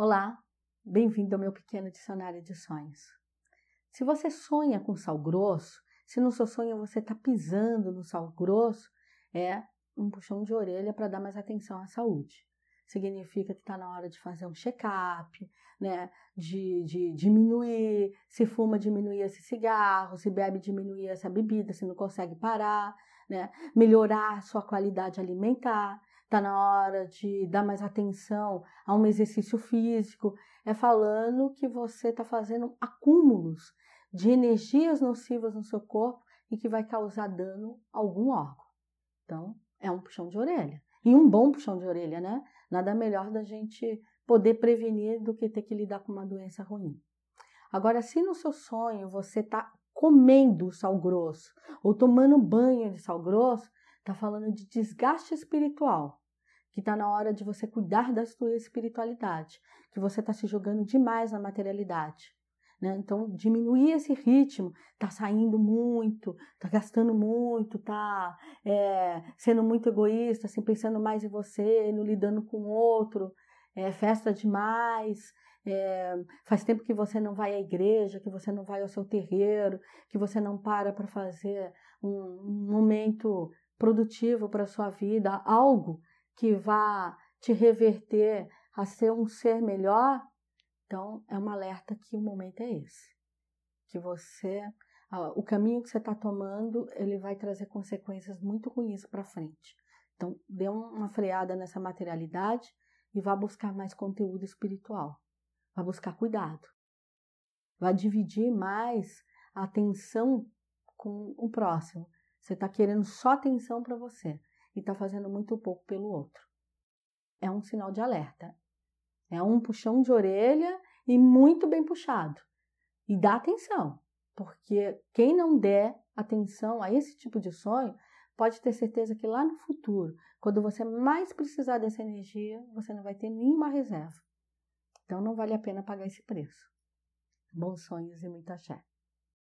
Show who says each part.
Speaker 1: Olá, bem-vindo ao meu pequeno dicionário de sonhos. Se você sonha com sal grosso, se no seu sonho você está pisando no sal grosso, é um puxão de orelha para dar mais atenção à saúde. Significa que está na hora de fazer um check-up, né? De, de diminuir, se fuma, diminuir esse cigarro, se bebe, diminuir essa bebida, se não consegue parar, né? Melhorar a sua qualidade alimentar está na hora de dar mais atenção a um exercício físico, é falando que você está fazendo acúmulos de energias nocivas no seu corpo e que vai causar dano a algum órgão. Então, é um puxão de orelha. E um bom puxão de orelha, né? Nada melhor da gente poder prevenir do que ter que lidar com uma doença ruim. Agora, se no seu sonho você está comendo sal grosso ou tomando banho de sal grosso, está falando de desgaste espiritual, que está na hora de você cuidar da sua espiritualidade, que você está se jogando demais na materialidade. Né? Então, diminuir esse ritmo, tá saindo muito, tá gastando muito, tá é, sendo muito egoísta, assim, pensando mais em você, não lidando com o outro, é, festa demais, é, faz tempo que você não vai à igreja, que você não vai ao seu terreiro, que você não para para fazer um, um momento produtivo para a sua vida, algo que vá te reverter a ser um ser melhor, então é um alerta que o momento é esse. Que você, o caminho que você está tomando, ele vai trazer consequências muito ruins para frente. Então, dê uma freada nessa materialidade e vá buscar mais conteúdo espiritual. Vá buscar cuidado. Vá dividir mais a atenção com o próximo. Você está querendo só atenção para você e está fazendo muito pouco pelo outro. É um sinal de alerta. É um puxão de orelha e muito bem puxado. E dá atenção, porque quem não der atenção a esse tipo de sonho pode ter certeza que lá no futuro, quando você mais precisar dessa energia, você não vai ter nenhuma reserva. Então não vale a pena pagar esse preço. Bons sonhos e muita fé.